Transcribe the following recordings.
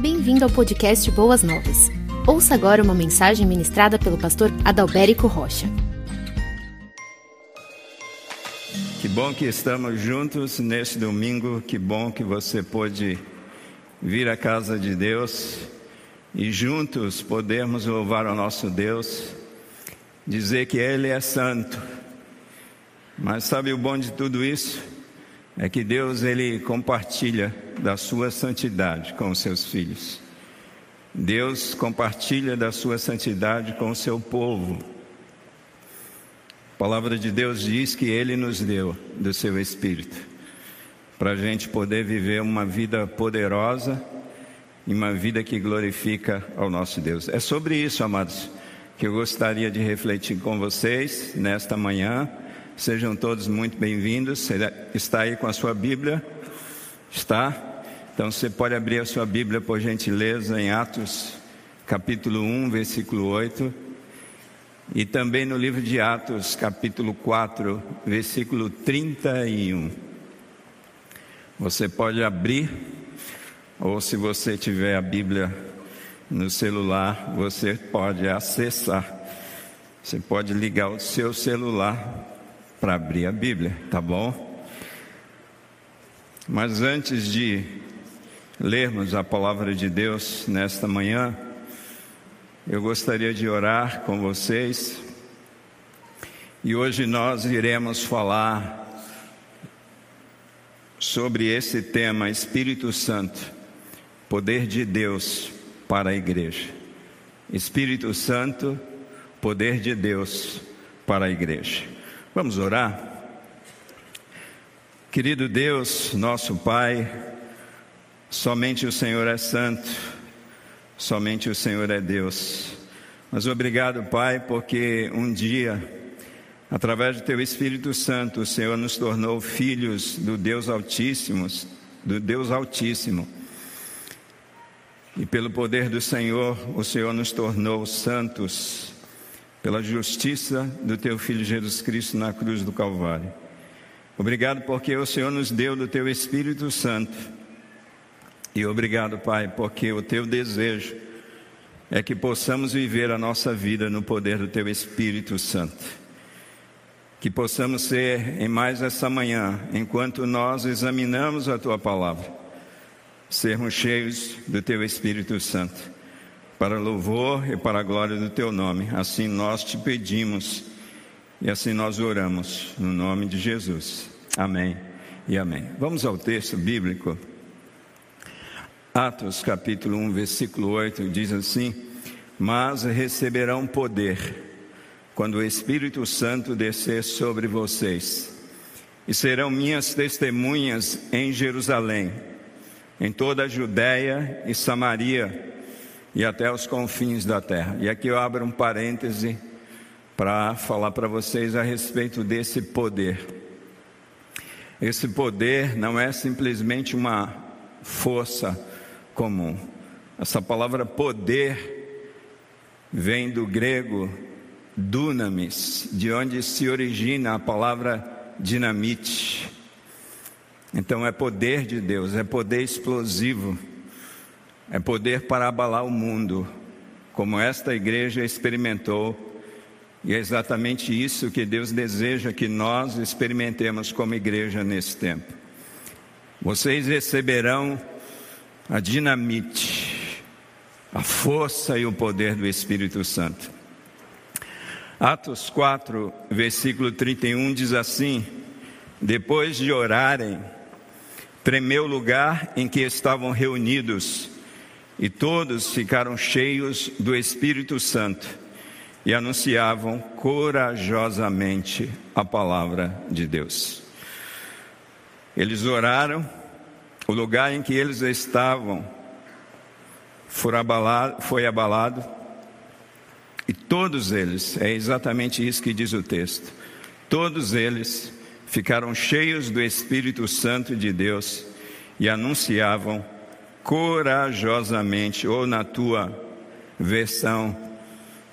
Bem-vindo ao podcast Boas Novas. Ouça agora uma mensagem ministrada pelo pastor Adalberico Rocha. Que bom que estamos juntos neste domingo, que bom que você pôde vir à casa de Deus e juntos podermos louvar o nosso Deus, dizer que Ele é santo. Mas sabe o bom de tudo isso? É que Deus ele compartilha da sua santidade com os seus filhos. Deus compartilha da sua santidade com o seu povo. A palavra de Deus diz que Ele nos deu do seu Espírito, para a gente poder viver uma vida poderosa e uma vida que glorifica ao nosso Deus. É sobre isso, amados, que eu gostaria de refletir com vocês nesta manhã. Sejam todos muito bem-vindos. Está aí com a sua Bíblia? Está? Então você pode abrir a sua Bíblia, por gentileza, em Atos, capítulo 1, versículo 8. E também no livro de Atos, capítulo 4, versículo 31. Você pode abrir, ou se você tiver a Bíblia no celular, você pode acessar. Você pode ligar o seu celular para abrir a Bíblia, tá bom? Mas antes de lermos a palavra de Deus nesta manhã, eu gostaria de orar com vocês. E hoje nós iremos falar sobre esse tema Espírito Santo, poder de Deus para a igreja. Espírito Santo, poder de Deus para a igreja. Vamos orar? Querido Deus, nosso Pai, Somente o Senhor é santo, somente o Senhor é Deus. Mas obrigado, Pai, porque um dia, através do Teu Espírito Santo, o Senhor nos tornou filhos do Deus Altíssimo, do Deus Altíssimo. E pelo poder do Senhor, o Senhor nos tornou santos, pela justiça do Teu Filho Jesus Cristo na cruz do Calvário. Obrigado porque o Senhor nos deu do Teu Espírito Santo e obrigado, Pai, porque o teu desejo é que possamos viver a nossa vida no poder do teu Espírito Santo. Que possamos ser em mais essa manhã, enquanto nós examinamos a tua palavra, sermos cheios do teu Espírito Santo, para louvor e para a glória do teu nome. Assim nós te pedimos e assim nós oramos, no nome de Jesus. Amém e amém. Vamos ao texto bíblico. Atos capítulo 1, versículo 8 diz assim: Mas receberão poder quando o Espírito Santo descer sobre vocês, e serão minhas testemunhas em Jerusalém, em toda a Judéia e Samaria e até os confins da terra. E aqui eu abro um parêntese para falar para vocês a respeito desse poder. Esse poder não é simplesmente uma força comum. Essa palavra poder vem do grego dunamis, de onde se origina a palavra dinamite. Então é poder de Deus, é poder explosivo, é poder para abalar o mundo, como esta igreja experimentou, e é exatamente isso que Deus deseja que nós experimentemos como igreja nesse tempo. Vocês receberão a dinamite, a força e o poder do Espírito Santo. Atos 4, versículo 31 diz assim: Depois de orarem, tremeu o lugar em que estavam reunidos, e todos ficaram cheios do Espírito Santo e anunciavam corajosamente a palavra de Deus. Eles oraram, o lugar em que eles estavam foi abalado, foi abalado e todos eles, é exatamente isso que diz o texto, todos eles ficaram cheios do Espírito Santo de Deus e anunciavam corajosamente, ou na tua versão,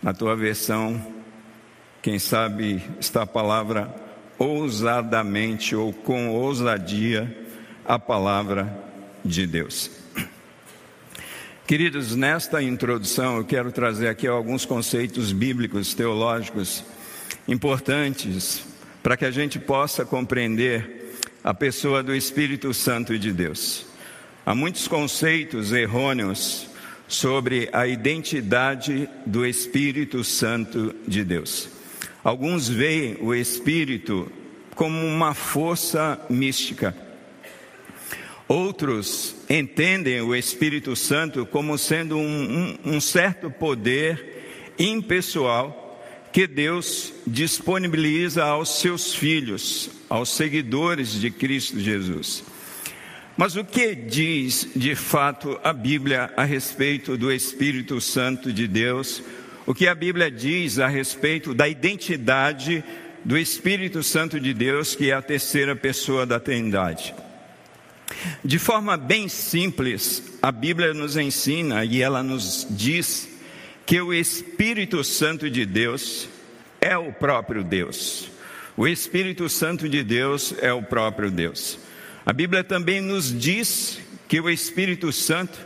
na tua versão, quem sabe está a palavra ousadamente ou com ousadia, a palavra de Deus. Queridos, nesta introdução eu quero trazer aqui alguns conceitos bíblicos, teológicos importantes para que a gente possa compreender a pessoa do Espírito Santo de Deus. Há muitos conceitos errôneos sobre a identidade do Espírito Santo de Deus. Alguns veem o Espírito como uma força mística. Outros entendem o Espírito Santo como sendo um, um, um certo poder impessoal que Deus disponibiliza aos seus filhos, aos seguidores de Cristo Jesus. Mas o que diz de fato a Bíblia a respeito do Espírito Santo de Deus? O que a Bíblia diz a respeito da identidade do Espírito Santo de Deus, que é a terceira pessoa da Trindade? De forma bem simples, a Bíblia nos ensina e ela nos diz que o Espírito Santo de Deus é o próprio Deus. O Espírito Santo de Deus é o próprio Deus. A Bíblia também nos diz que o Espírito Santo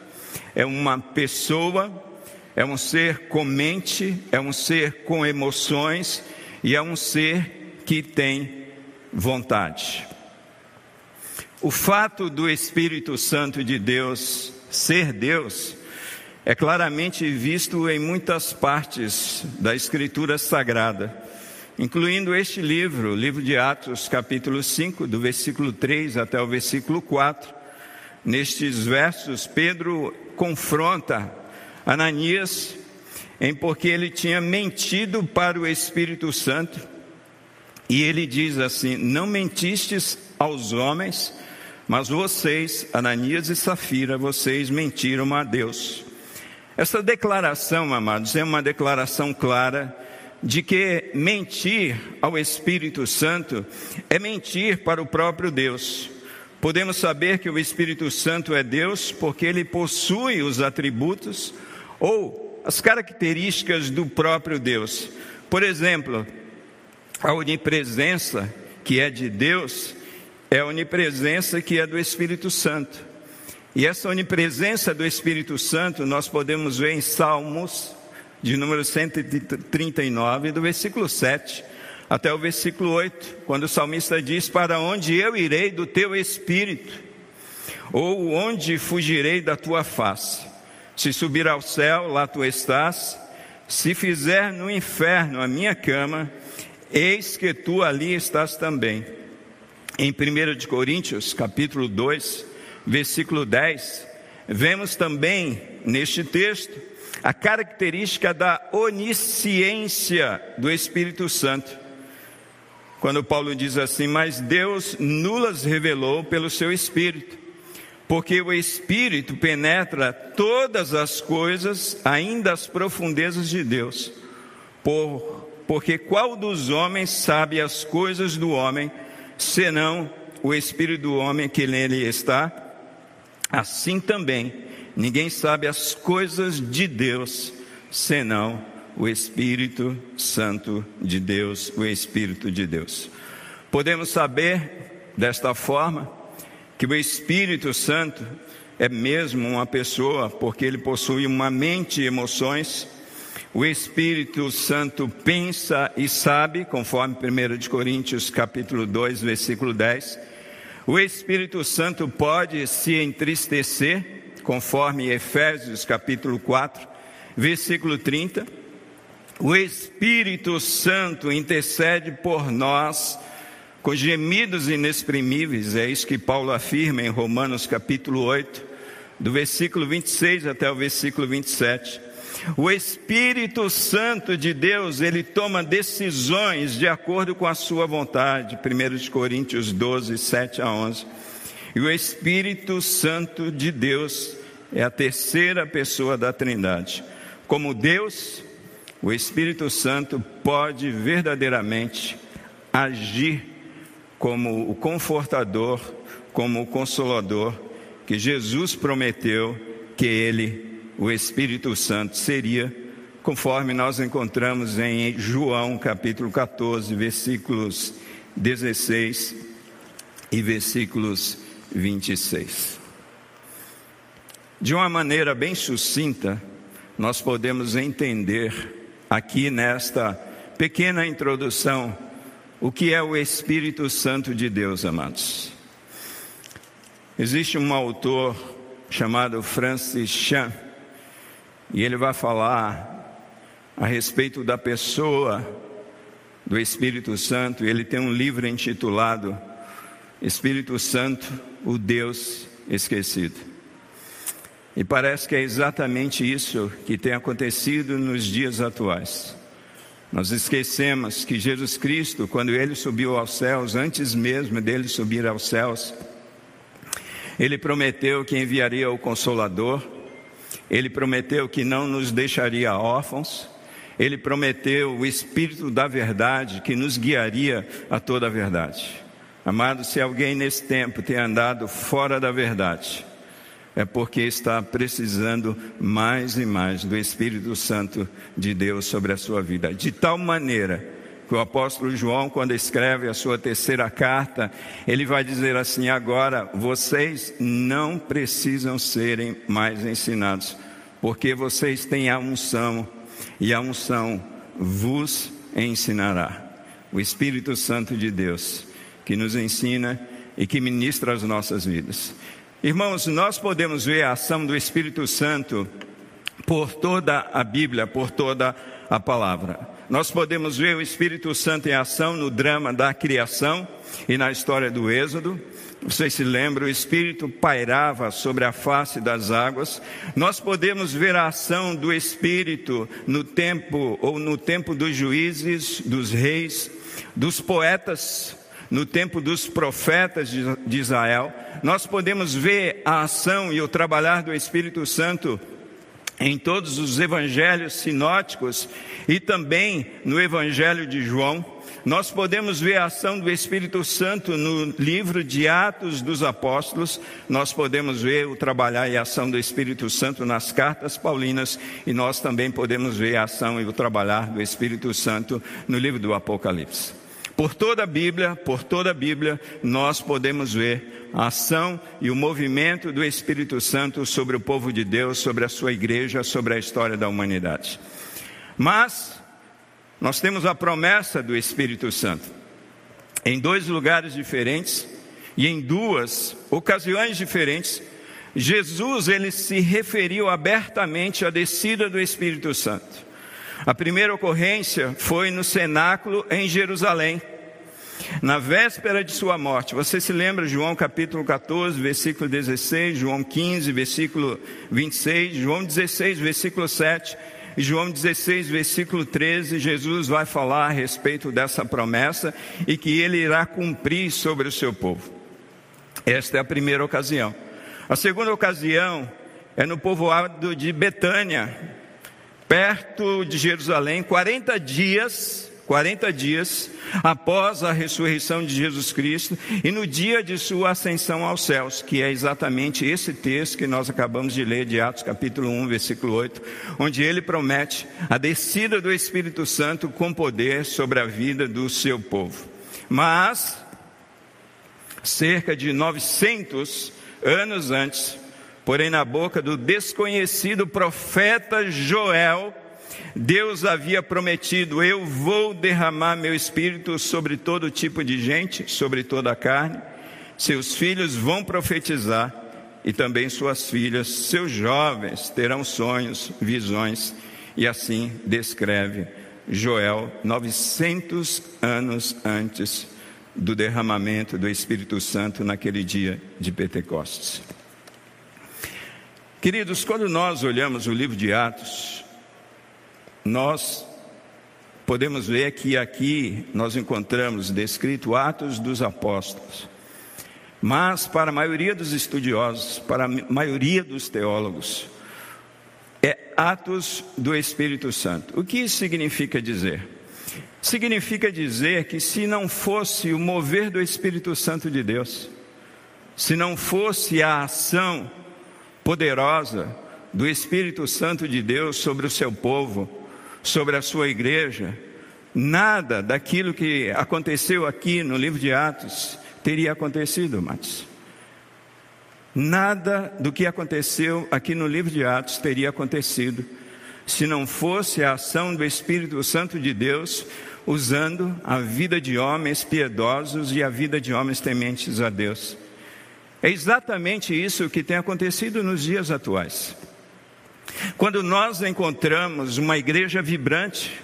é uma pessoa, é um ser com mente, é um ser com emoções e é um ser que tem vontade. O fato do Espírito Santo de Deus ser Deus é claramente visto em muitas partes da Escritura Sagrada, incluindo este livro, o livro de Atos, capítulo 5, do versículo 3 até o versículo 4. Nestes versos, Pedro confronta Ananias em porque ele tinha mentido para o Espírito Santo, e ele diz assim: Não mentistes aos homens, mas vocês, Ananias e Safira, vocês mentiram a Deus. Essa declaração, amados, é uma declaração clara de que mentir ao Espírito Santo é mentir para o próprio Deus. Podemos saber que o Espírito Santo é Deus porque ele possui os atributos ou as características do próprio Deus. Por exemplo, a onipresença que é de Deus é a onipresença que é do Espírito Santo. E essa onipresença do Espírito Santo nós podemos ver em Salmos, de número 139, do versículo 7 até o versículo 8, quando o salmista diz: Para onde eu irei do teu espírito? Ou onde fugirei da tua face? Se subir ao céu, lá tu estás. Se fizer no inferno a minha cama, eis que tu ali estás também. Em 1 Coríntios, capítulo 2, versículo 10, vemos também neste texto a característica da onisciência do Espírito Santo. Quando Paulo diz assim: Mas Deus nulas revelou pelo seu Espírito, porque o Espírito penetra todas as coisas, ainda as profundezas de Deus. Por, porque qual dos homens sabe as coisas do homem, senão o Espírito do homem que nele está? Assim também, ninguém sabe as coisas de Deus, senão o Espírito Santo de Deus, o Espírito de Deus. Podemos saber desta forma que o Espírito Santo é mesmo uma pessoa, porque ele possui uma mente e emoções. O Espírito Santo pensa e sabe, conforme 1 Coríntios capítulo 2, versículo 10. O Espírito Santo pode se entristecer, conforme Efésios capítulo 4, versículo 30. O Espírito Santo intercede por nós com gemidos inexprimíveis, é isso que Paulo afirma em Romanos capítulo 8, do versículo 26 até o versículo 27. O Espírito Santo de Deus, ele toma decisões de acordo com a sua vontade. 1 Coríntios 12, 7 a 11. E o Espírito Santo de Deus é a terceira pessoa da Trindade. Como Deus, o Espírito Santo pode verdadeiramente agir como o confortador, como o consolador que Jesus prometeu que ele o Espírito Santo seria, conforme nós encontramos em João capítulo 14, versículos 16 e versículos 26. De uma maneira bem sucinta, nós podemos entender aqui nesta pequena introdução o que é o Espírito Santo de Deus, amados. Existe um autor chamado Francis Chan, e ele vai falar a respeito da pessoa do Espírito Santo, ele tem um livro intitulado Espírito Santo, o Deus esquecido. E parece que é exatamente isso que tem acontecido nos dias atuais. Nós esquecemos que Jesus Cristo, quando ele subiu aos céus, antes mesmo dele subir aos céus, ele prometeu que enviaria o Consolador, ele prometeu que não nos deixaria órfãos, ele prometeu o Espírito da Verdade que nos guiaria a toda a verdade. Amado, se alguém nesse tempo tem andado fora da verdade, é porque está precisando mais e mais do Espírito Santo de Deus sobre a sua vida, de tal maneira que o apóstolo João, quando escreve a sua terceira carta, ele vai dizer assim: agora vocês não precisam serem mais ensinados, porque vocês têm a unção, e a unção vos ensinará. O Espírito Santo de Deus, que nos ensina e que ministra as nossas vidas. Irmãos, nós podemos ver a ação do Espírito Santo por toda a Bíblia, por toda a palavra. Nós podemos ver o Espírito Santo em ação no drama da criação e na história do Êxodo. Vocês se lembram, o Espírito pairava sobre a face das águas. Nós podemos ver a ação do Espírito no tempo ou no tempo dos juízes, dos reis, dos poetas, no tempo dos profetas de Israel. Nós podemos ver a ação e o trabalhar do Espírito Santo em todos os evangelhos sinóticos e também no evangelho de João. Nós podemos ver a ação do Espírito Santo no livro de Atos dos Apóstolos, nós podemos ver o trabalhar e a ação do Espírito Santo nas cartas paulinas, e nós também podemos ver a ação e o trabalhar do Espírito Santo no livro do Apocalipse. Por toda a Bíblia, por toda a Bíblia, nós podemos ver a ação e o movimento do Espírito Santo sobre o povo de Deus, sobre a sua igreja, sobre a história da humanidade. Mas nós temos a promessa do Espírito Santo em dois lugares diferentes e em duas ocasiões diferentes. Jesus ele se referiu abertamente à descida do Espírito Santo. A primeira ocorrência foi no cenáculo em Jerusalém, na véspera de sua morte. Você se lembra João capítulo 14, versículo 16, João 15, versículo 26, João 16, versículo 7 e João 16, versículo 13, Jesus vai falar a respeito dessa promessa e que ele irá cumprir sobre o seu povo. Esta é a primeira ocasião. A segunda ocasião é no povoado de Betânia, perto de Jerusalém, 40 dias, 40 dias após a ressurreição de Jesus Cristo e no dia de sua ascensão aos céus, que é exatamente esse texto que nós acabamos de ler de Atos capítulo 1, versículo 8, onde ele promete a descida do Espírito Santo com poder sobre a vida do seu povo. Mas cerca de 900 anos antes, Porém, na boca do desconhecido profeta Joel, Deus havia prometido: Eu vou derramar meu espírito sobre todo tipo de gente, sobre toda a carne. Seus filhos vão profetizar e também suas filhas, seus jovens terão sonhos, visões. E assim descreve Joel 900 anos antes do derramamento do Espírito Santo naquele dia de Pentecostes. Queridos, quando nós olhamos o livro de Atos, nós podemos ver que aqui nós encontramos descrito Atos dos Apóstolos. Mas para a maioria dos estudiosos, para a maioria dos teólogos, é Atos do Espírito Santo. O que isso significa dizer? Significa dizer que se não fosse o mover do Espírito Santo de Deus, se não fosse a ação poderosa do Espírito Santo de Deus sobre o seu povo, sobre a sua igreja, nada daquilo que aconteceu aqui no livro de Atos teria acontecido, Matos. Nada do que aconteceu aqui no livro de Atos teria acontecido se não fosse a ação do Espírito Santo de Deus usando a vida de homens piedosos e a vida de homens tementes a Deus. É exatamente isso que tem acontecido nos dias atuais. Quando nós encontramos uma igreja vibrante,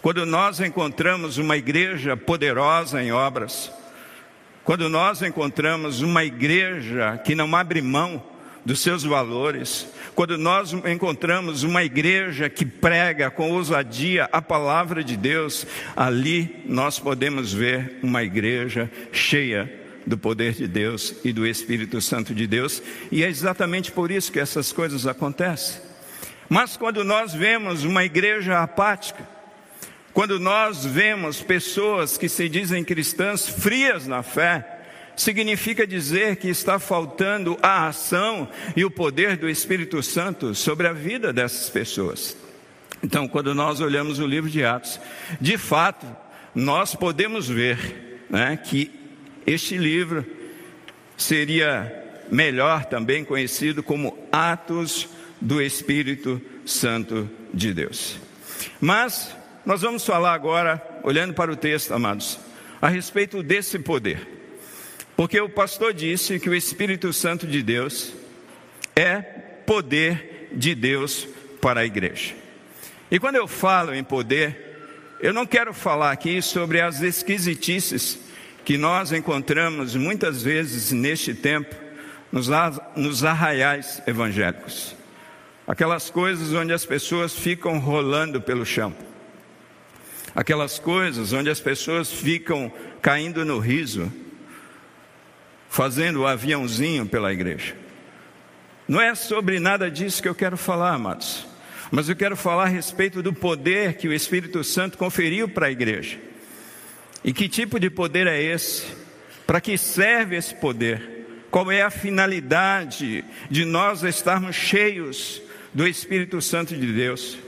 quando nós encontramos uma igreja poderosa em obras, quando nós encontramos uma igreja que não abre mão dos seus valores, quando nós encontramos uma igreja que prega com ousadia a palavra de Deus, ali nós podemos ver uma igreja cheia do poder de Deus e do Espírito Santo de Deus, e é exatamente por isso que essas coisas acontecem. Mas quando nós vemos uma igreja apática, quando nós vemos pessoas que se dizem cristãs frias na fé, significa dizer que está faltando a ação e o poder do Espírito Santo sobre a vida dessas pessoas. Então, quando nós olhamos o livro de Atos, de fato, nós podemos ver né, que este livro seria melhor também conhecido como Atos do Espírito Santo de Deus. Mas nós vamos falar agora, olhando para o texto, amados, a respeito desse poder. Porque o pastor disse que o Espírito Santo de Deus é poder de Deus para a igreja. E quando eu falo em poder, eu não quero falar aqui sobre as esquisitices que nós encontramos muitas vezes neste tempo nos, arraiais evangélicos. Aquelas coisas onde as pessoas ficam rolando pelo chão aquelas coisas onde as pessoas ficam caindo no riso, fazendo o aviãozinho pela igreja. Não é sobre nada disso que eu quero falar, amados, mas eu quero falar a respeito do poder que o Espírito Santo conferiu para a igreja. E que tipo de poder é esse? Para que serve esse poder? Qual é a finalidade de nós estarmos cheios do Espírito Santo de Deus?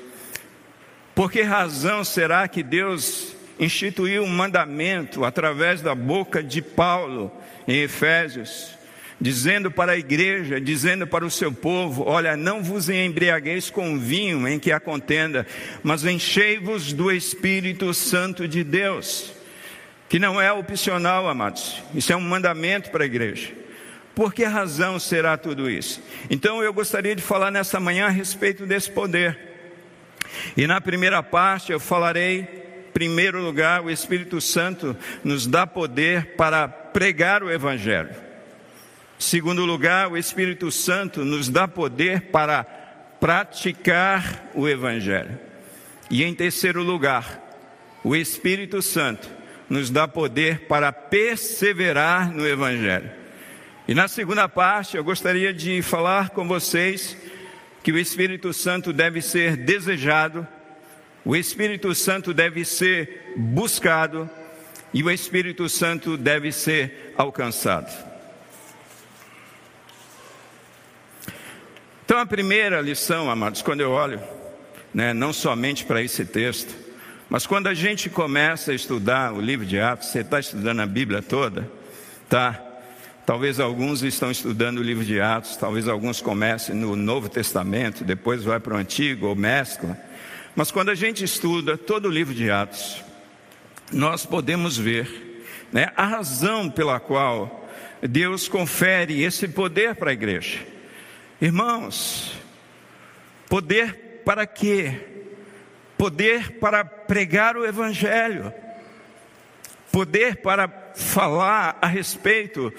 Por que razão será que Deus instituiu um mandamento através da boca de Paulo em Efésios, dizendo para a igreja, dizendo para o seu povo: Olha, não vos embriagueis com vinho em que há contenda, mas enchei-vos do Espírito Santo de Deus, que não é opcional, amados, isso é um mandamento para a igreja. Por que razão será tudo isso? Então eu gostaria de falar nessa manhã a respeito desse poder. E na primeira parte eu falarei, em primeiro lugar, o Espírito Santo nos dá poder para pregar o Evangelho. Segundo lugar, o Espírito Santo nos dá poder para praticar o Evangelho. E em terceiro lugar, o Espírito Santo nos dá poder para perseverar no Evangelho. E na segunda parte, eu gostaria de falar com vocês que o Espírito Santo deve ser desejado, o Espírito Santo deve ser buscado e o Espírito Santo deve ser alcançado. Então, a primeira lição, amados, quando eu olho, né, não somente para esse texto, mas quando a gente começa a estudar o livro de Atos, você está estudando a Bíblia toda, tá? Talvez alguns estão estudando o livro de Atos, talvez alguns comecem no Novo Testamento, depois vai para o Antigo ou mescla. Mas quando a gente estuda todo o livro de Atos, nós podemos ver né, a razão pela qual Deus confere esse poder para a igreja. Irmãos, poder para quê? Poder para pregar o Evangelho, poder para falar a respeito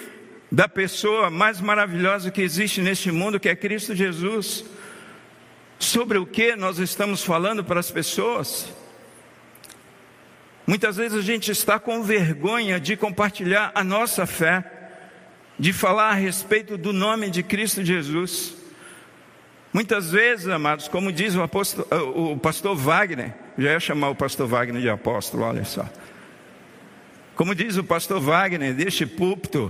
da pessoa mais maravilhosa que existe neste mundo, que é Cristo Jesus. Sobre o que nós estamos falando para as pessoas? Muitas vezes a gente está com vergonha de compartilhar a nossa fé, de falar a respeito do nome de Cristo Jesus. Muitas vezes, amados, como diz o, apóstolo, o pastor Wagner, já ia chamar o pastor Wagner de apóstolo, olha só. Como diz o pastor Wagner, deste púlpito,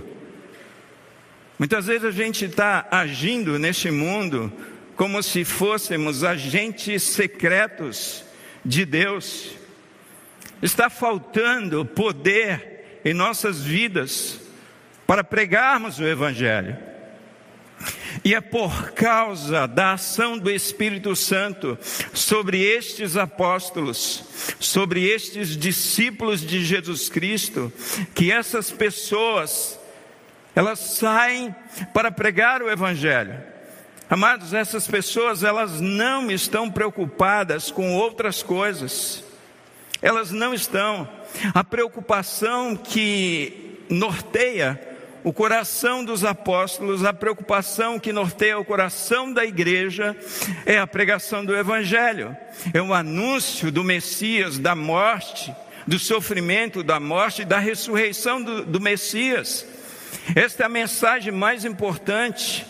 Muitas vezes a gente está agindo neste mundo como se fôssemos agentes secretos de Deus. Está faltando poder em nossas vidas para pregarmos o Evangelho. E é por causa da ação do Espírito Santo sobre estes apóstolos, sobre estes discípulos de Jesus Cristo, que essas pessoas elas saem para pregar o evangelho. Amados, essas pessoas elas não estão preocupadas com outras coisas. Elas não estão. A preocupação que norteia o coração dos apóstolos, a preocupação que norteia o coração da igreja é a pregação do Evangelho, é o anúncio do Messias, da morte, do sofrimento, da morte da ressurreição do, do Messias. Esta é a mensagem mais importante,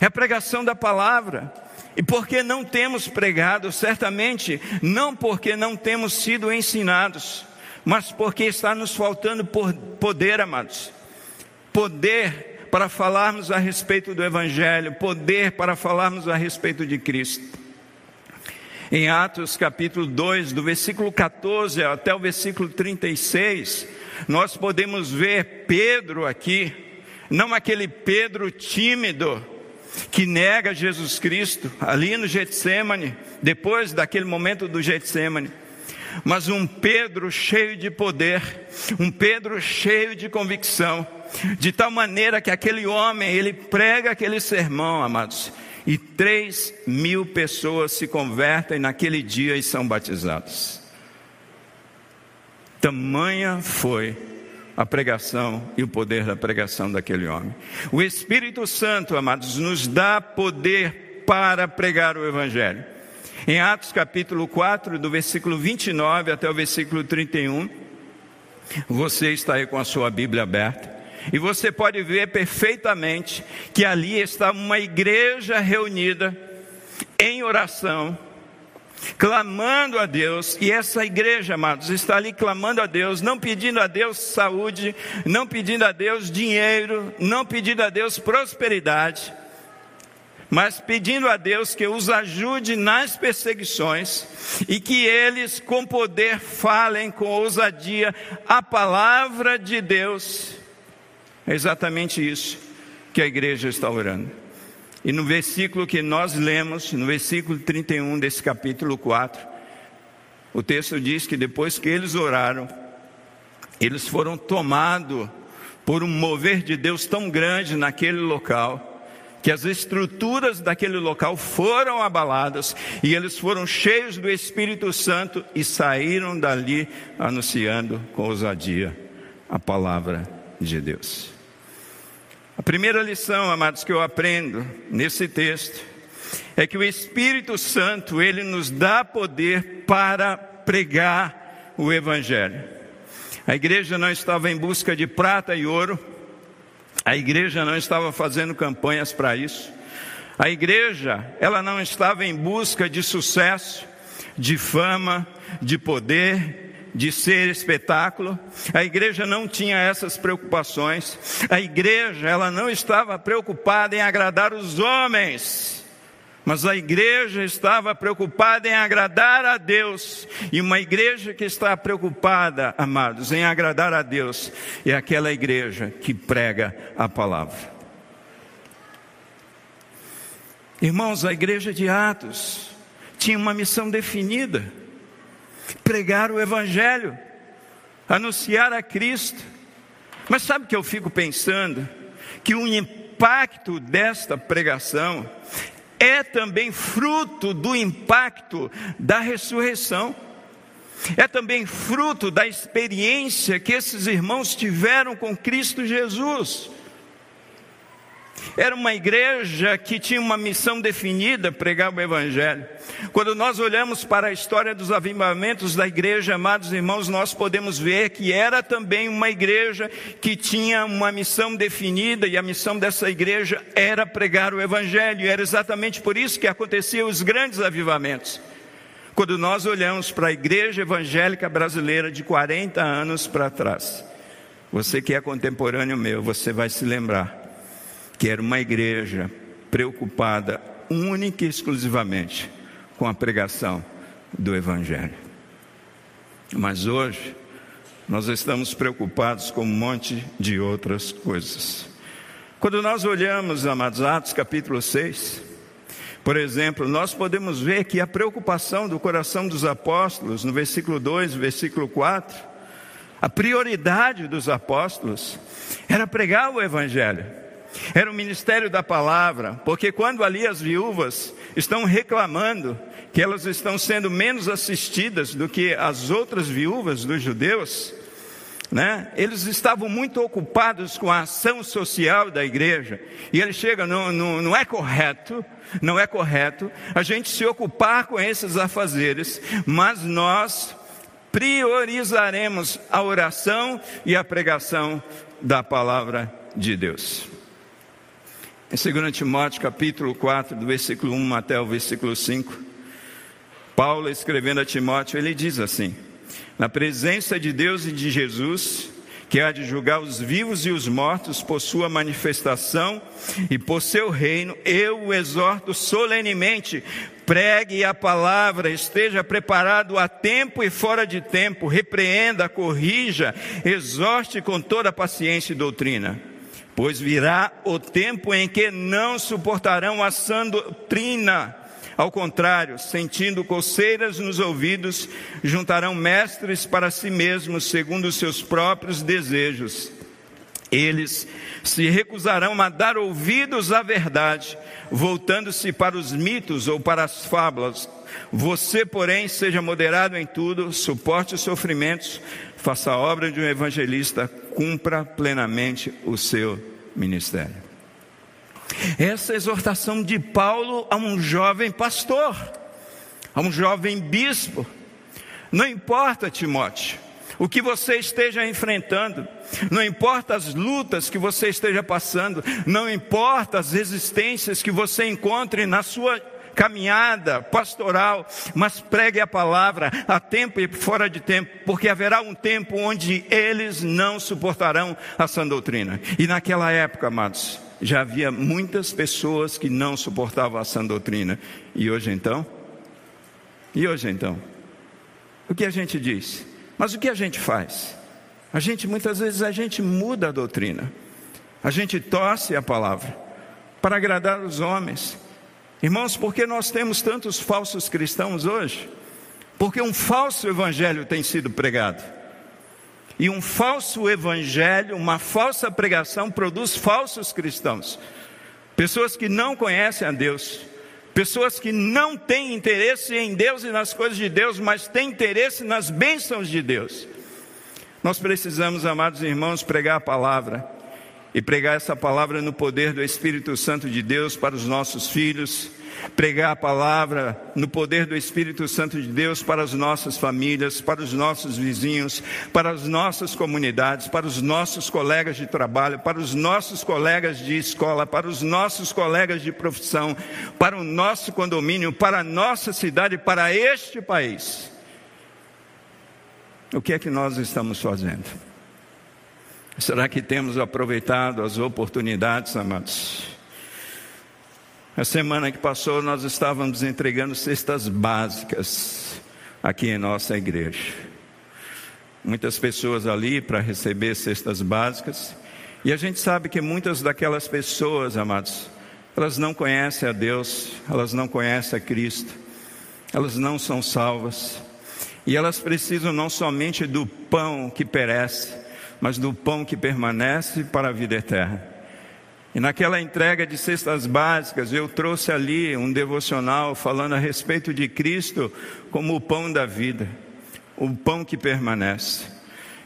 é a pregação da palavra. E porque não temos pregado, certamente não porque não temos sido ensinados, mas porque está nos faltando poder, amados poder para falarmos a respeito do Evangelho, poder para falarmos a respeito de Cristo. Em Atos capítulo 2, do versículo 14 até o versículo 36, nós podemos ver Pedro aqui, não aquele Pedro tímido, que nega Jesus Cristo ali no Getsemane, depois daquele momento do Getsemane, mas um Pedro cheio de poder, um Pedro cheio de convicção, de tal maneira que aquele homem, ele prega aquele sermão, amados, e três mil pessoas se convertem naquele dia e são batizados. Tamanha foi a pregação e o poder da pregação daquele homem. O Espírito Santo, amados, nos dá poder para pregar o Evangelho. Em Atos capítulo 4, do versículo 29 até o versículo 31, você está aí com a sua Bíblia aberta. E você pode ver perfeitamente que ali está uma igreja reunida em oração, clamando a Deus, e essa igreja, amados, está ali clamando a Deus, não pedindo a Deus saúde, não pedindo a Deus dinheiro, não pedindo a Deus prosperidade, mas pedindo a Deus que os ajude nas perseguições e que eles, com poder, falem com ousadia a palavra de Deus é exatamente isso que a igreja está orando. E no versículo que nós lemos, no versículo 31 desse capítulo 4, o texto diz que depois que eles oraram, eles foram tomados por um mover de Deus tão grande naquele local, que as estruturas daquele local foram abaladas e eles foram cheios do Espírito Santo e saíram dali anunciando com ousadia a palavra de Deus. A primeira lição, amados, que eu aprendo nesse texto é que o Espírito Santo, ele nos dá poder para pregar o evangelho. A igreja não estava em busca de prata e ouro. A igreja não estava fazendo campanhas para isso. A igreja, ela não estava em busca de sucesso, de fama, de poder, de ser espetáculo. A igreja não tinha essas preocupações. A igreja, ela não estava preocupada em agradar os homens. Mas a igreja estava preocupada em agradar a Deus. E uma igreja que está preocupada, amados, em agradar a Deus, é aquela igreja que prega a palavra. Irmãos, a igreja de Atos tinha uma missão definida pregar o Evangelho, anunciar a Cristo. Mas sabe o que eu fico pensando? Que o impacto desta pregação é também fruto do impacto da ressurreição. É também fruto da experiência que esses irmãos tiveram com Cristo Jesus. Era uma igreja que tinha uma missão definida, pregar o Evangelho. Quando nós olhamos para a história dos avivamentos da igreja, amados irmãos, nós podemos ver que era também uma igreja que tinha uma missão definida, e a missão dessa igreja era pregar o Evangelho. E era exatamente por isso que aconteciam os grandes avivamentos. Quando nós olhamos para a igreja evangélica brasileira de 40 anos para trás, você que é contemporâneo meu, você vai se lembrar que era uma igreja preocupada única e exclusivamente com a pregação do Evangelho. Mas hoje, nós estamos preocupados com um monte de outras coisas. Quando nós olhamos, amados, Atos capítulo 6, por exemplo, nós podemos ver que a preocupação do coração dos apóstolos, no versículo 2, versículo 4, a prioridade dos apóstolos era pregar o Evangelho, era o ministério da palavra, porque quando ali as viúvas estão reclamando que elas estão sendo menos assistidas do que as outras viúvas dos judeus, né? Eles estavam muito ocupados com a ação social da igreja. E ele chega, não, não, não é correto, não é correto a gente se ocupar com esses afazeres, mas nós priorizaremos a oração e a pregação da palavra de Deus. Em 2 Timóteo capítulo 4, do versículo 1 até o versículo 5, Paulo escrevendo a Timóteo, ele diz assim: na presença de Deus e de Jesus, que há de julgar os vivos e os mortos por sua manifestação e por seu reino, eu o exorto solenemente, pregue a palavra, esteja preparado a tempo e fora de tempo, repreenda, corrija, exorte com toda paciência e doutrina. Pois virá o tempo em que não suportarão a sã doutrina, ao contrário, sentindo coceiras nos ouvidos, juntarão mestres para si mesmos, segundo os seus próprios desejos. Eles se recusarão a dar ouvidos à verdade, voltando-se para os mitos ou para as fábulas. Você, porém, seja moderado em tudo, suporte os sofrimentos, faça a obra de um evangelista, cumpra plenamente o seu ministério. Essa exortação de Paulo a um jovem pastor, a um jovem bispo. Não importa, Timóteo, o que você esteja enfrentando, não importa as lutas que você esteja passando, não importa as resistências que você encontre na sua caminhada pastoral, mas pregue a palavra a tempo e fora de tempo, porque haverá um tempo onde eles não suportarão a sã doutrina. E naquela época, amados, já havia muitas pessoas que não suportavam a sã doutrina. E hoje então? E hoje então? O que a gente diz? Mas o que a gente faz? A gente muitas vezes a gente muda a doutrina. A gente torce a palavra para agradar os homens. Irmãos, por que nós temos tantos falsos cristãos hoje? Porque um falso evangelho tem sido pregado. E um falso evangelho, uma falsa pregação produz falsos cristãos. Pessoas que não conhecem a Deus, pessoas que não têm interesse em Deus e nas coisas de Deus, mas têm interesse nas bênçãos de Deus. Nós precisamos, amados irmãos, pregar a palavra e pregar essa palavra no poder do Espírito Santo de Deus para os nossos filhos pregar a palavra no poder do Espírito Santo de Deus para as nossas famílias, para os nossos vizinhos, para as nossas comunidades, para os nossos colegas de trabalho, para os nossos colegas de escola, para os nossos colegas de profissão, para o nosso condomínio, para a nossa cidade, para este país. O que é que nós estamos fazendo? Será que temos aproveitado as oportunidades, amados? A semana que passou, nós estávamos entregando cestas básicas aqui em nossa igreja. Muitas pessoas ali para receber cestas básicas. E a gente sabe que muitas daquelas pessoas, amados, elas não conhecem a Deus, elas não conhecem a Cristo, elas não são salvas. E elas precisam não somente do pão que perece, mas do pão que permanece para a vida eterna. E naquela entrega de cestas básicas, eu trouxe ali um devocional falando a respeito de Cristo como o pão da vida, o pão que permanece.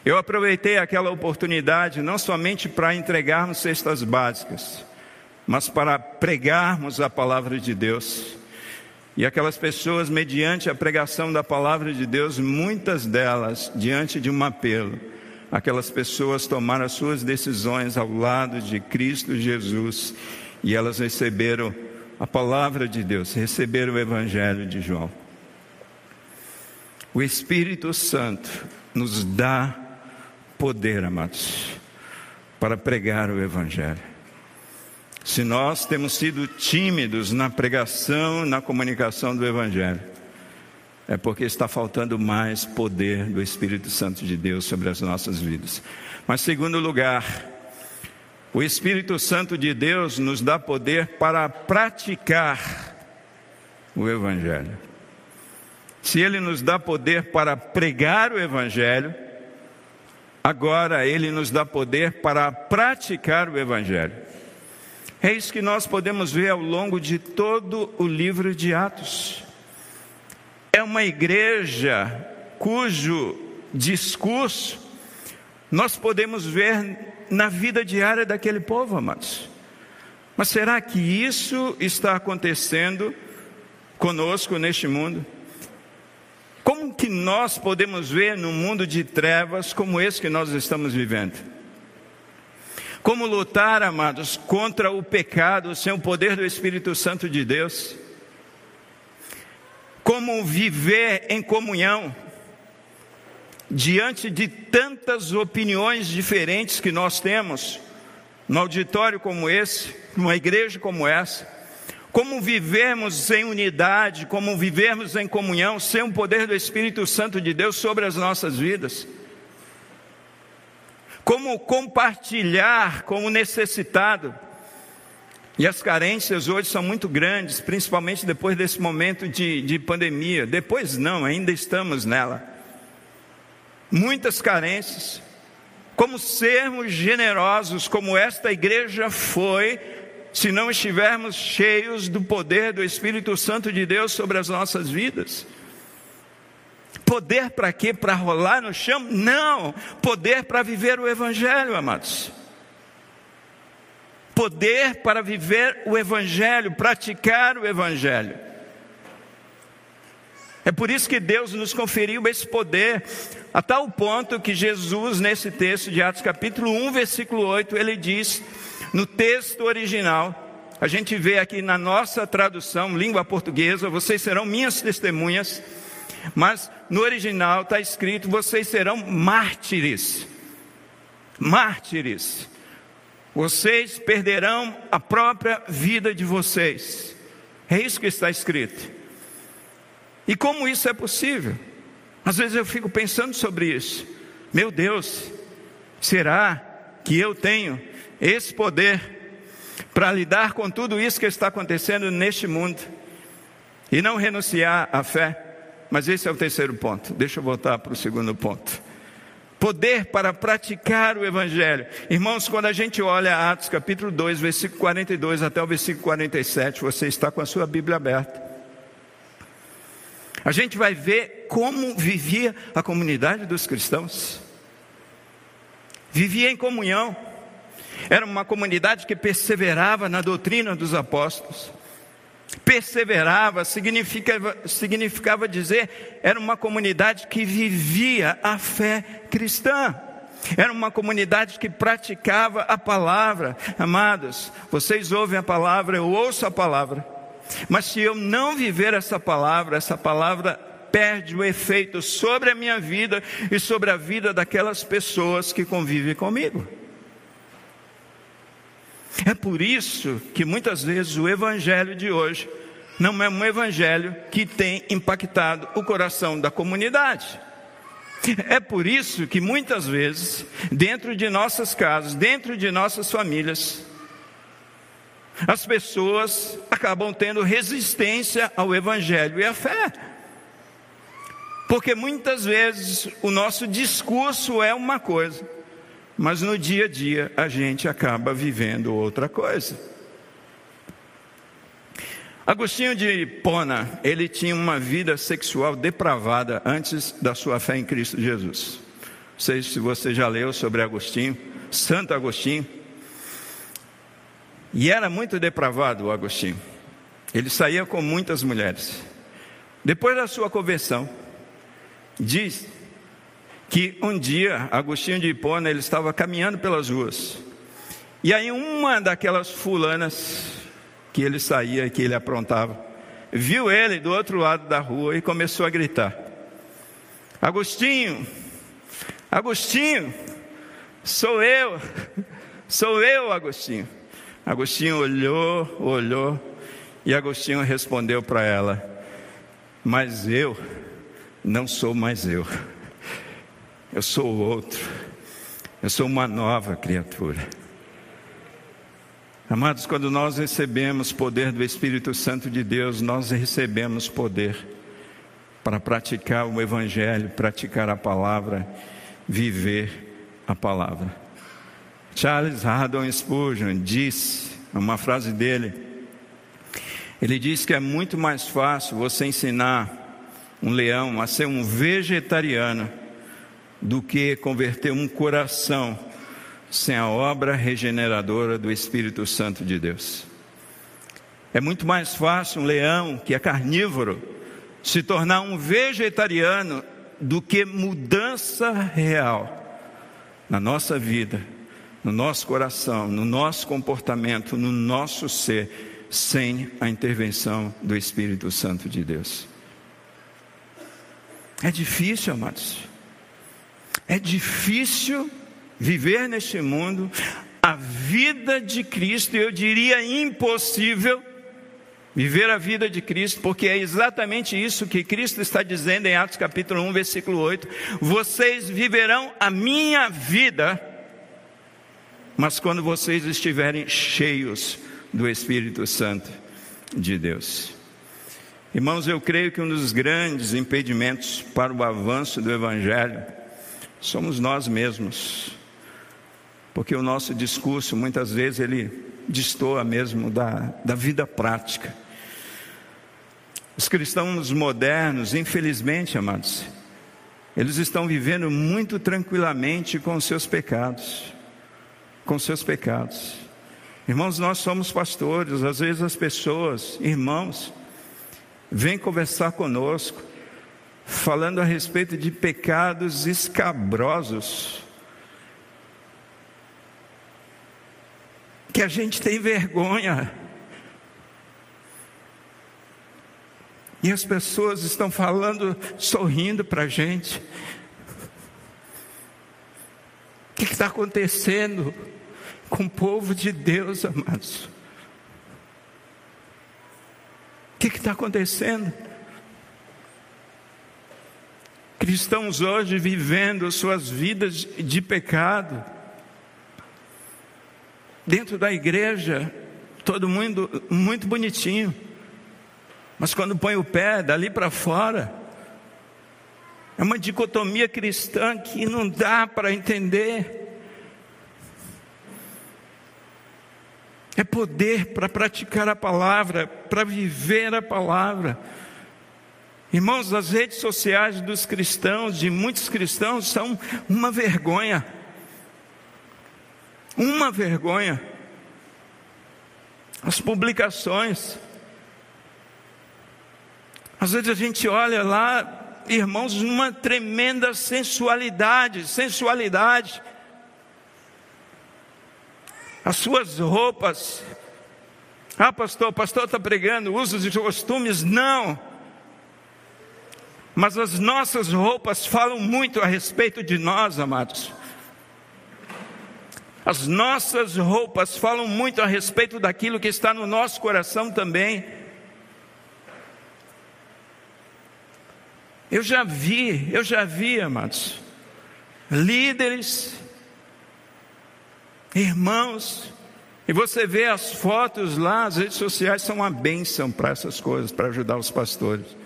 Eu aproveitei aquela oportunidade não somente para entregarmos cestas básicas, mas para pregarmos a palavra de Deus. E aquelas pessoas, mediante a pregação da palavra de Deus, muitas delas, diante de um apelo, aquelas pessoas tomaram as suas decisões ao lado de Cristo Jesus e elas receberam a palavra de Deus, receberam o Evangelho de João. O Espírito Santo nos dá poder, amados, para pregar o Evangelho. Se nós temos sido tímidos na pregação, na comunicação do Evangelho, é porque está faltando mais poder do Espírito Santo de Deus sobre as nossas vidas. Mas, segundo lugar, O Espírito Santo de Deus nos dá poder para praticar o Evangelho. Se Ele nos dá poder para pregar o Evangelho, agora Ele nos dá poder para praticar o Evangelho. É isso que nós podemos ver ao longo de todo o livro de Atos. É uma igreja cujo discurso nós podemos ver na vida diária daquele povo, amados. Mas será que isso está acontecendo conosco neste mundo? Como que nós podemos ver num mundo de trevas como esse que nós estamos vivendo? Como lutar, amados, contra o pecado sem o poder do Espírito Santo de Deus? Como viver em comunhão diante de tantas opiniões diferentes que nós temos, no auditório como esse, numa igreja como essa? Como vivermos em unidade, como vivermos em comunhão, sem o poder do Espírito Santo de Deus sobre as nossas vidas? Como compartilhar com o necessitado? E as carências hoje são muito grandes, principalmente depois desse momento de, de pandemia. Depois não, ainda estamos nela. Muitas carências. Como sermos generosos, como esta igreja foi, se não estivermos cheios do poder do Espírito Santo de Deus sobre as nossas vidas. Poder para quê? Para rolar no chão? Não! Poder para viver o Evangelho, amados. Poder para viver o Evangelho, praticar o Evangelho. É por isso que Deus nos conferiu esse poder, a tal ponto que Jesus, nesse texto de Atos capítulo 1, versículo 8, ele diz no texto original, a gente vê aqui na nossa tradução, língua portuguesa, vocês serão minhas testemunhas, mas no original está escrito: vocês serão mártires. Mártires. Vocês perderão a própria vida de vocês. É isso que está escrito. E como isso é possível? Às vezes eu fico pensando sobre isso. Meu Deus, será que eu tenho esse poder para lidar com tudo isso que está acontecendo neste mundo e não renunciar à fé. Mas esse é o terceiro ponto. Deixa eu voltar para o segundo ponto. Poder para praticar o Evangelho. Irmãos, quando a gente olha Atos capítulo 2, versículo 42 até o versículo 47, você está com a sua Bíblia aberta. A gente vai ver como vivia a comunidade dos cristãos. Vivia em comunhão era uma comunidade que perseverava na doutrina dos apóstolos. Perseverava significava, significava dizer, era uma comunidade que vivia a fé cristã. Era uma comunidade que praticava a palavra. Amados, vocês ouvem a palavra, eu ouço a palavra. Mas se eu não viver essa palavra, essa palavra perde o efeito sobre a minha vida e sobre a vida daquelas pessoas que convivem comigo. É por isso que muitas vezes o evangelho de hoje não é um evangelho que tem impactado o coração da comunidade. É por isso que muitas vezes, dentro de nossas casas, dentro de nossas famílias, as pessoas acabam tendo resistência ao Evangelho e à fé. Porque muitas vezes o nosso discurso é uma coisa, mas no dia a dia a gente acaba vivendo outra coisa. Agostinho de Pona, ele tinha uma vida sexual depravada antes da sua fé em Cristo Jesus. Não sei se você já leu sobre Agostinho, Santo Agostinho. E era muito depravado o Agostinho. Ele saía com muitas mulheres. Depois da sua conversão, diz que um dia Agostinho de Hipona ele estava caminhando pelas ruas. E aí uma daquelas fulanas que ele saía que ele aprontava, viu ele do outro lado da rua e começou a gritar: Agostinho, Agostinho, sou eu, sou eu, Agostinho. Agostinho olhou, olhou, e Agostinho respondeu para ela: Mas eu não sou mais eu. Eu sou outro. Eu sou uma nova criatura. Amados, quando nós recebemos poder do Espírito Santo de Deus, nós recebemos poder para praticar o Evangelho, praticar a palavra, viver a palavra. Charles Haddon Spurgeon disse, uma frase dele, ele diz que é muito mais fácil você ensinar um leão a ser um vegetariano do que converter um coração sem a obra regeneradora do Espírito Santo de Deus. É muito mais fácil um leão que é carnívoro se tornar um vegetariano do que mudança real na nossa vida, no nosso coração, no nosso comportamento, no nosso ser, sem a intervenção do Espírito Santo de Deus. É difícil, amados. É difícil viver neste mundo a vida de Cristo, eu diria impossível viver a vida de Cristo, porque é exatamente isso que Cristo está dizendo em Atos capítulo 1, versículo 8: vocês viverão a minha vida, mas quando vocês estiverem cheios do Espírito Santo de Deus. Irmãos, eu creio que um dos grandes impedimentos para o avanço do Evangelho somos nós mesmos porque o nosso discurso muitas vezes ele destoa mesmo da, da vida prática. Os cristãos modernos, infelizmente, amados, eles estão vivendo muito tranquilamente com seus pecados, com seus pecados. Irmãos, nós somos pastores, às vezes as pessoas, irmãos, vêm conversar conosco, falando a respeito de pecados escabrosos, que a gente tem vergonha. E as pessoas estão falando, sorrindo para a gente. O que está acontecendo com o povo de Deus, amados? O que está acontecendo? Cristãos hoje vivendo suas vidas de pecado dentro da igreja, todo mundo muito bonitinho. Mas quando põe o pé dali para fora, é uma dicotomia cristã que não dá para entender. É poder para praticar a palavra, para viver a palavra. Irmãos, as redes sociais dos cristãos, de muitos cristãos, são uma vergonha. Uma vergonha. As publicações. Às vezes a gente olha lá, irmãos, numa tremenda sensualidade, sensualidade. As suas roupas. Ah, pastor, pastor está pregando usos e costumes. Não. Mas as nossas roupas falam muito a respeito de nós, amados. As nossas roupas falam muito a respeito daquilo que está no nosso coração também. Eu já vi, eu já vi, amados, líderes, irmãos, e você vê as fotos lá, as redes sociais são uma bênção para essas coisas, para ajudar os pastores.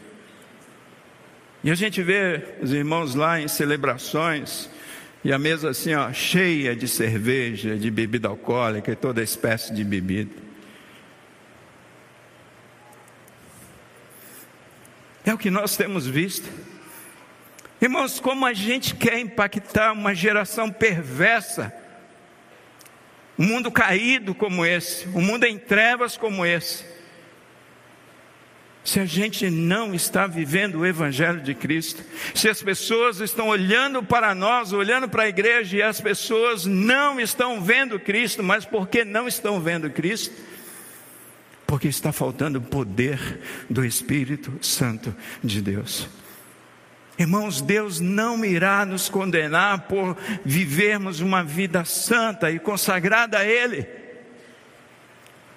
E a gente vê os irmãos lá em celebrações, e a mesa assim, ó, cheia de cerveja, de bebida alcoólica e toda espécie de bebida. É o que nós temos visto. Irmãos, como a gente quer impactar uma geração perversa, um mundo caído como esse, um mundo em trevas como esse se a gente não está vivendo o Evangelho de Cristo, se as pessoas estão olhando para nós, olhando para a igreja e as pessoas não estão vendo Cristo, mas por que não estão vendo Cristo? Porque está faltando o poder do Espírito Santo de Deus. Irmãos, Deus não irá nos condenar por vivermos uma vida santa e consagrada a Ele.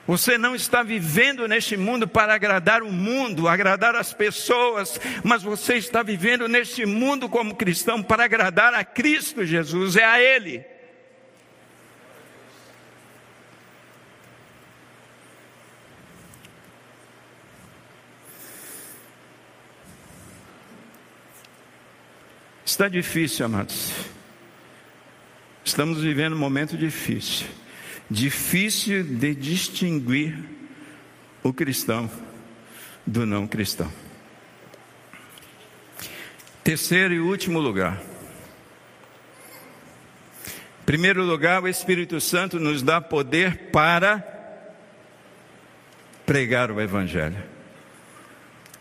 Você não está vivendo neste mundo para agradar o mundo, agradar as pessoas, mas você está vivendo neste mundo como cristão para agradar a Cristo Jesus, é a Ele. Está difícil, amados. Estamos vivendo um momento difícil. Difícil de distinguir o cristão do não cristão. Terceiro e último lugar. Primeiro lugar, o Espírito Santo nos dá poder para pregar o Evangelho.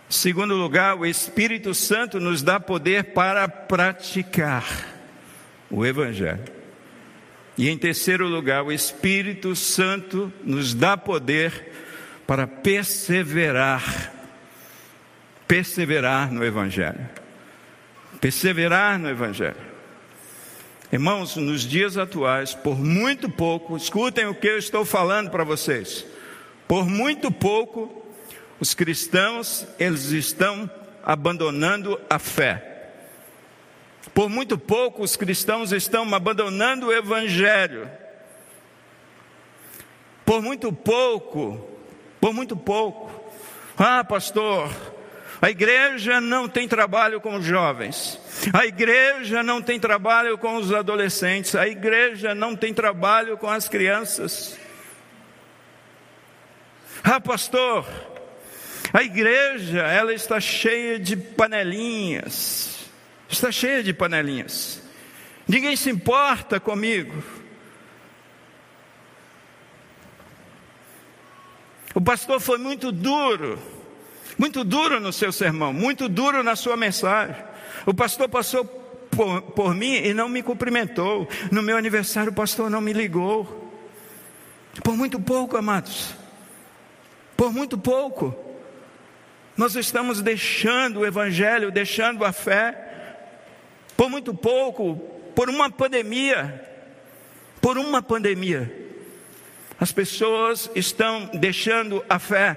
Segundo lugar, o Espírito Santo nos dá poder para praticar o Evangelho. E em terceiro lugar, o Espírito Santo nos dá poder para perseverar, perseverar no Evangelho. Perseverar no Evangelho. Irmãos, nos dias atuais, por muito pouco, escutem o que eu estou falando para vocês. Por muito pouco, os cristãos, eles estão abandonando a fé. Por muito pouco, os cristãos estão abandonando o evangelho. Por muito pouco, por muito pouco. Ah, pastor, a igreja não tem trabalho com os jovens. A igreja não tem trabalho com os adolescentes. A igreja não tem trabalho com as crianças. Ah, pastor, a igreja, ela está cheia de panelinhas. Está cheia de panelinhas. Ninguém se importa comigo. O pastor foi muito duro, muito duro no seu sermão, muito duro na sua mensagem. O pastor passou por, por mim e não me cumprimentou. No meu aniversário, o pastor não me ligou. Por muito pouco, amados. Por muito pouco. Nós estamos deixando o Evangelho, deixando a fé. Por muito pouco, por uma pandemia. Por uma pandemia. As pessoas estão deixando a fé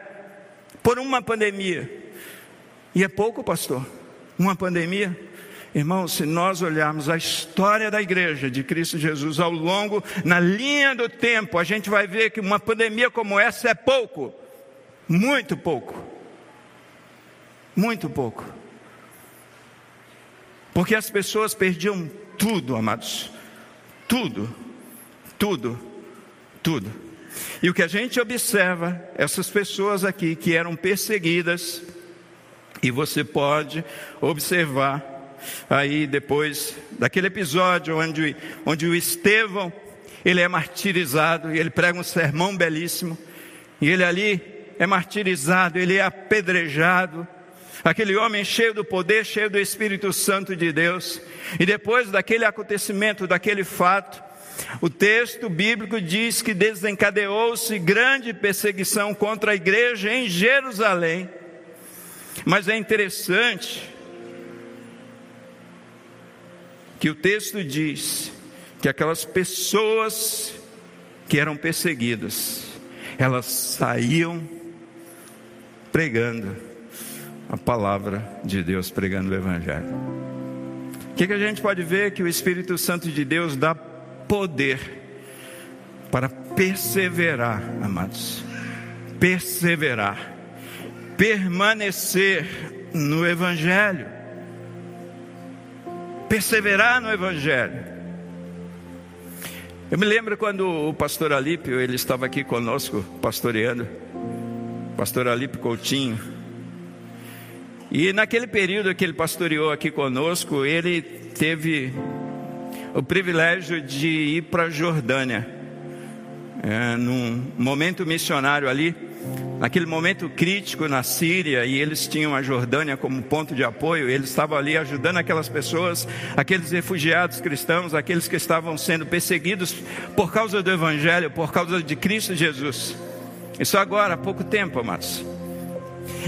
por uma pandemia. E é pouco, pastor. Uma pandemia. Irmãos, se nós olharmos a história da igreja de Cristo Jesus ao longo, na linha do tempo, a gente vai ver que uma pandemia como essa é pouco. Muito pouco. Muito pouco. Porque as pessoas perdiam tudo, amados. Tudo. Tudo. Tudo. E o que a gente observa, essas pessoas aqui que eram perseguidas, e você pode observar aí depois daquele episódio onde, onde o Estevão, ele é martirizado, e ele prega um sermão belíssimo, e ele ali é martirizado, ele é apedrejado. Aquele homem cheio do poder, cheio do Espírito Santo de Deus. E depois daquele acontecimento, daquele fato, o texto bíblico diz que desencadeou-se grande perseguição contra a igreja em Jerusalém. Mas é interessante que o texto diz que aquelas pessoas que eram perseguidas, elas saíam pregando a palavra de Deus, pregando o Evangelho. O que, que a gente pode ver? Que o Espírito Santo de Deus dá poder para perseverar, amados. Perseverar, permanecer no Evangelho, perseverar no Evangelho. Eu me lembro quando o pastor Alípio, ele estava aqui conosco, pastoreando pastor Alipe Coutinho. E naquele período que ele pastoreou aqui conosco, ele teve o privilégio de ir para a Jordânia, é, num momento missionário ali, naquele momento crítico na Síria, e eles tinham a Jordânia como ponto de apoio, ele estava ali ajudando aquelas pessoas, aqueles refugiados cristãos, aqueles que estavam sendo perseguidos por causa do Evangelho, por causa de Cristo Jesus. Isso agora, há pouco tempo, amados.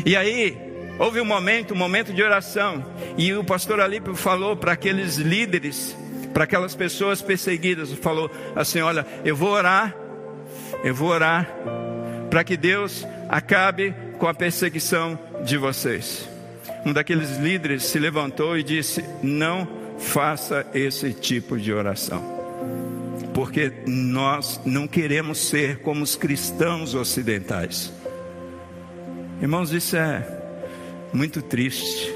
E aí, houve um momento, um momento de oração, e o pastor Alípio falou para aqueles líderes, para aquelas pessoas perseguidas, falou assim: Olha, eu vou orar, eu vou orar, para que Deus acabe com a perseguição de vocês. Um daqueles líderes se levantou e disse: Não faça esse tipo de oração porque nós não queremos ser como os cristãos ocidentais. Irmãos, isso é muito triste,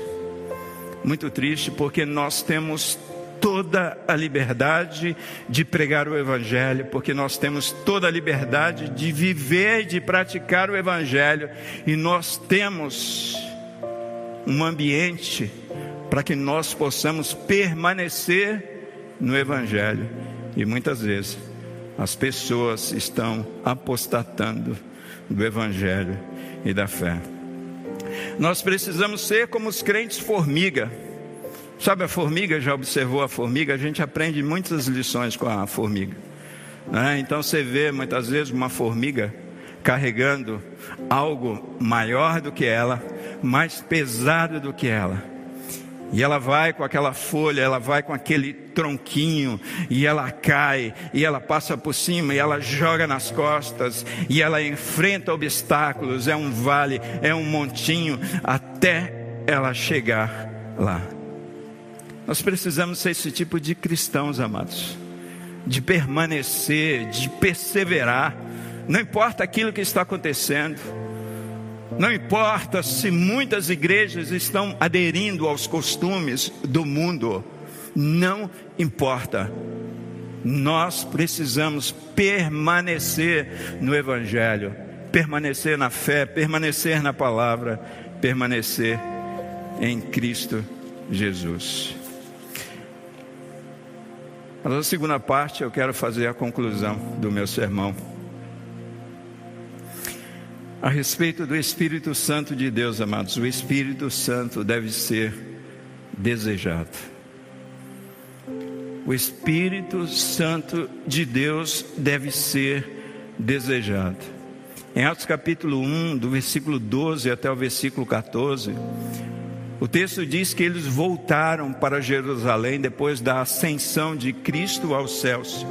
muito triste porque nós temos toda a liberdade de pregar o Evangelho, porque nós temos toda a liberdade de viver e de praticar o Evangelho, e nós temos um ambiente para que nós possamos permanecer no Evangelho, e muitas vezes as pessoas estão apostatando do Evangelho e da fé. Nós precisamos ser como os crentes formiga. Sabe a formiga? Já observou a formiga? A gente aprende muitas lições com a formiga. Né? Então você vê muitas vezes uma formiga carregando algo maior do que ela, mais pesado do que ela. E ela vai com aquela folha, ela vai com aquele tronquinho, e ela cai, e ela passa por cima, e ela joga nas costas, e ela enfrenta obstáculos, é um vale, é um montinho, até ela chegar lá. Nós precisamos ser esse tipo de cristãos, amados, de permanecer, de perseverar, não importa aquilo que está acontecendo. Não importa se muitas igrejas estão aderindo aos costumes do mundo, não importa. Nós precisamos permanecer no Evangelho, permanecer na fé, permanecer na palavra, permanecer em Cristo Jesus. Mas segunda parte eu quero fazer a conclusão do meu sermão a respeito do Espírito Santo de Deus, amados. O Espírito Santo deve ser desejado. O Espírito Santo de Deus deve ser desejado. Em Atos capítulo 1, do versículo 12 até o versículo 14, o texto diz que eles voltaram para Jerusalém depois da ascensão de Cristo aos céus.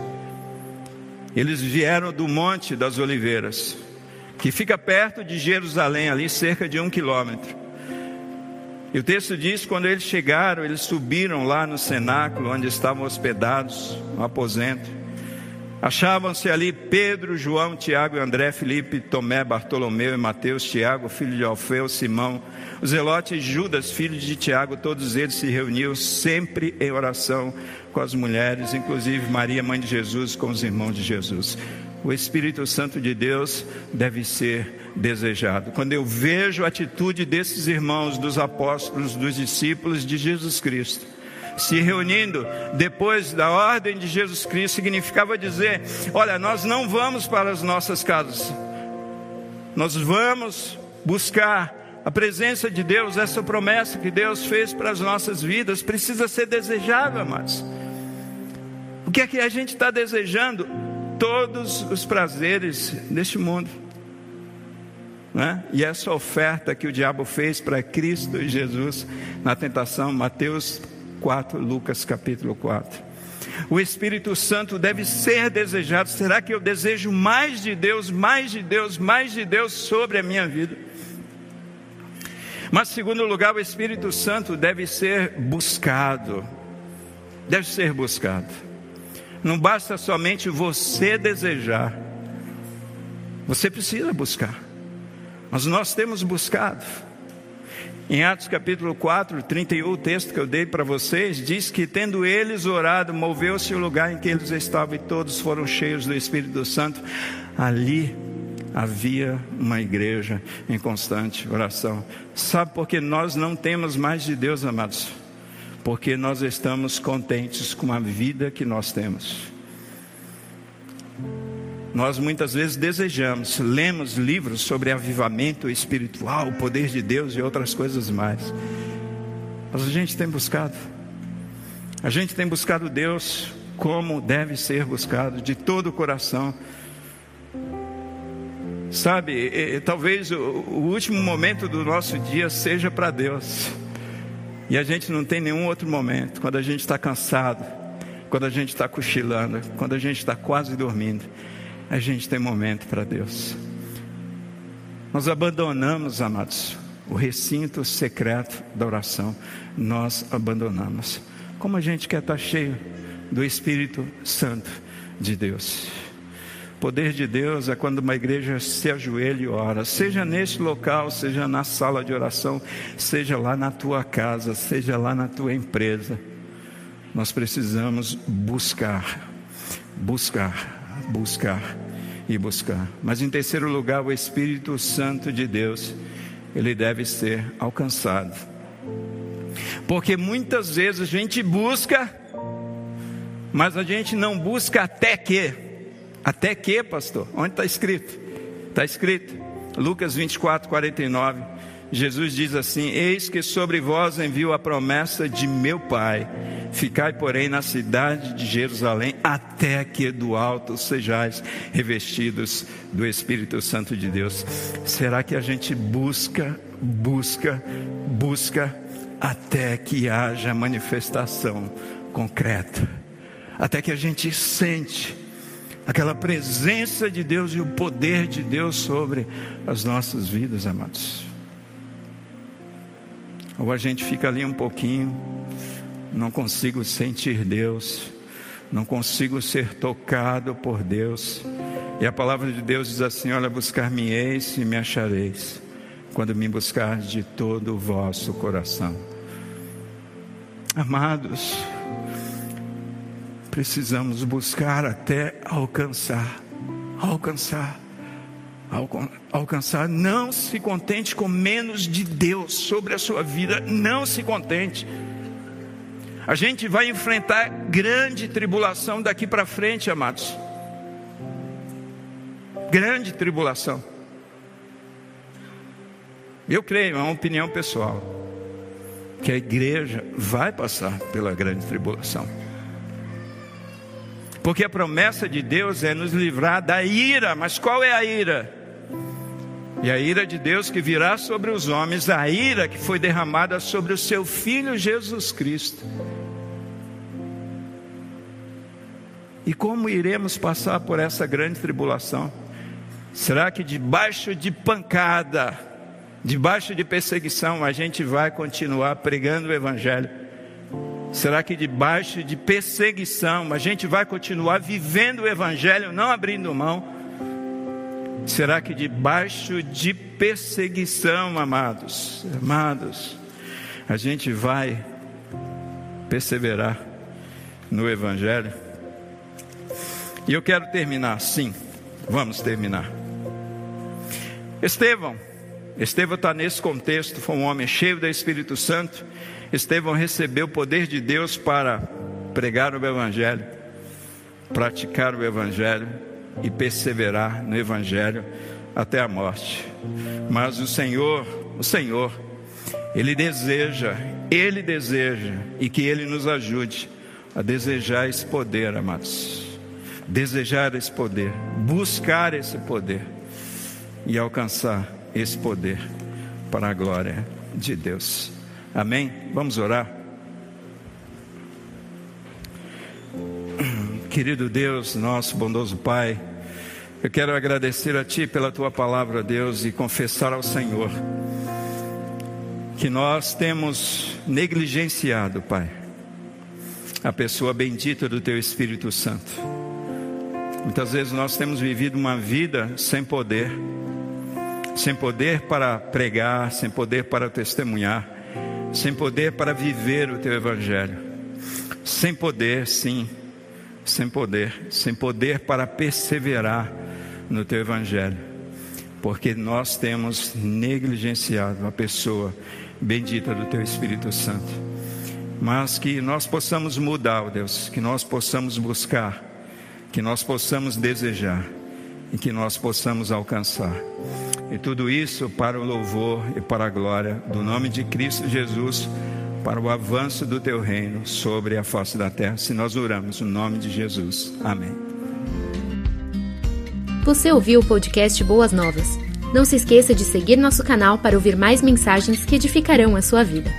Eles vieram do Monte das Oliveiras que fica perto de Jerusalém, ali cerca de um quilômetro. E o texto diz: quando eles chegaram, eles subiram lá no cenáculo onde estavam hospedados, no aposento. Achavam-se ali Pedro, João, Tiago André, Felipe, Tomé, Bartolomeu e Mateus, Tiago, filho de Alfeu, Simão, o Zelote e Judas, filho de Tiago, todos eles se reuniam sempre em oração com as mulheres, inclusive Maria, mãe de Jesus, com os irmãos de Jesus o Espírito Santo de Deus deve ser desejado. Quando eu vejo a atitude desses irmãos, dos apóstolos, dos discípulos de Jesus Cristo, se reunindo depois da ordem de Jesus Cristo, significava dizer: olha, nós não vamos para as nossas casas, nós vamos buscar a presença de Deus, essa promessa que Deus fez para as nossas vidas, precisa ser desejada, amados. O que é que a gente está desejando? Todos os prazeres deste mundo. Né? E essa oferta que o diabo fez para Cristo e Jesus na tentação, Mateus 4, Lucas capítulo 4. O Espírito Santo deve ser desejado. Será que eu desejo mais de Deus, mais de Deus, mais de Deus sobre a minha vida? Mas, segundo lugar, o Espírito Santo deve ser buscado. Deve ser buscado. Não basta somente você desejar, você precisa buscar. Mas nós temos buscado. Em Atos capítulo 4, 31, o texto que eu dei para vocês, diz que tendo eles orado, moveu-se o lugar em que eles estavam e todos foram cheios do Espírito Santo. Ali havia uma igreja em constante oração. Sabe por que nós não temos mais de Deus, amados? Porque nós estamos contentes com a vida que nós temos. Nós muitas vezes desejamos, lemos livros sobre avivamento espiritual, o poder de Deus e outras coisas mais. Mas a gente tem buscado. A gente tem buscado Deus como deve ser buscado, de todo o coração. Sabe, talvez o, o último momento do nosso dia seja para Deus. E a gente não tem nenhum outro momento, quando a gente está cansado, quando a gente está cochilando, quando a gente está quase dormindo, a gente tem momento para Deus. Nós abandonamos, amados, o recinto secreto da oração, nós abandonamos. Como a gente quer estar cheio do Espírito Santo de Deus. Poder de Deus é quando uma igreja se ajoelha e ora, seja neste local, seja na sala de oração, seja lá na tua casa, seja lá na tua empresa. Nós precisamos buscar, buscar, buscar e buscar. Mas em terceiro lugar, o Espírito Santo de Deus, ele deve ser alcançado. Porque muitas vezes a gente busca, mas a gente não busca até que. Até que, pastor? Onde está escrito? Está escrito. Lucas 24, 49. Jesus diz assim: Eis que sobre vós envio a promessa de meu Pai. Ficai, porém, na cidade de Jerusalém, até que do alto sejais revestidos do Espírito Santo de Deus. Será que a gente busca, busca, busca, até que haja manifestação concreta? Até que a gente sente aquela presença de Deus e o poder de Deus sobre as nossas vidas, amados. Ou a gente fica ali um pouquinho, não consigo sentir Deus, não consigo ser tocado por Deus. E a palavra de Deus diz assim: Olha, buscar-me-eis e me achareis, quando me buscar de todo o vosso coração. Amados, precisamos buscar até alcançar, alcançar alcançar. Não se contente com menos de Deus sobre a sua vida. Não se contente. A gente vai enfrentar grande tribulação daqui para frente, amados. Grande tribulação. Eu creio, é uma opinião pessoal, que a igreja vai passar pela grande tribulação. Porque a promessa de Deus é nos livrar da ira, mas qual é a ira? E a ira de Deus que virá sobre os homens, a ira que foi derramada sobre o seu filho Jesus Cristo. E como iremos passar por essa grande tribulação? Será que debaixo de pancada, debaixo de perseguição, a gente vai continuar pregando o Evangelho? Será que debaixo de perseguição a gente vai continuar vivendo o Evangelho, não abrindo mão? Será que debaixo de perseguição, amados, amados, a gente vai perseverar no Evangelho? E eu quero terminar, sim, vamos terminar. Estevão, Estevão está nesse contexto, foi um homem cheio do Espírito Santo. Estevão recebeu o poder de Deus para pregar o Evangelho, praticar o Evangelho e perseverar no Evangelho até a morte. Mas o Senhor, o Senhor, Ele deseja, Ele deseja, e que Ele nos ajude a desejar esse poder, amados. Desejar esse poder, buscar esse poder e alcançar esse poder para a glória de Deus. Amém? Vamos orar. Querido Deus, nosso bondoso Pai, eu quero agradecer a Ti pela Tua palavra, Deus, e confessar ao Senhor que nós temos negligenciado, Pai, a pessoa bendita do Teu Espírito Santo. Muitas vezes nós temos vivido uma vida sem poder, sem poder para pregar, sem poder para testemunhar, sem poder para viver o Teu Evangelho, sem poder, sim. Sem poder, sem poder para perseverar no teu evangelho, porque nós temos negligenciado a pessoa bendita do teu Espírito Santo. Mas que nós possamos mudar, ó Deus, que nós possamos buscar, que nós possamos desejar. E que nós possamos alcançar. E tudo isso para o louvor e para a glória do nome de Cristo Jesus para o avanço do teu reino sobre a face da terra, se nós oramos no nome de Jesus. Amém. Você ouviu o podcast Boas Novas? Não se esqueça de seguir nosso canal para ouvir mais mensagens que edificarão a sua vida.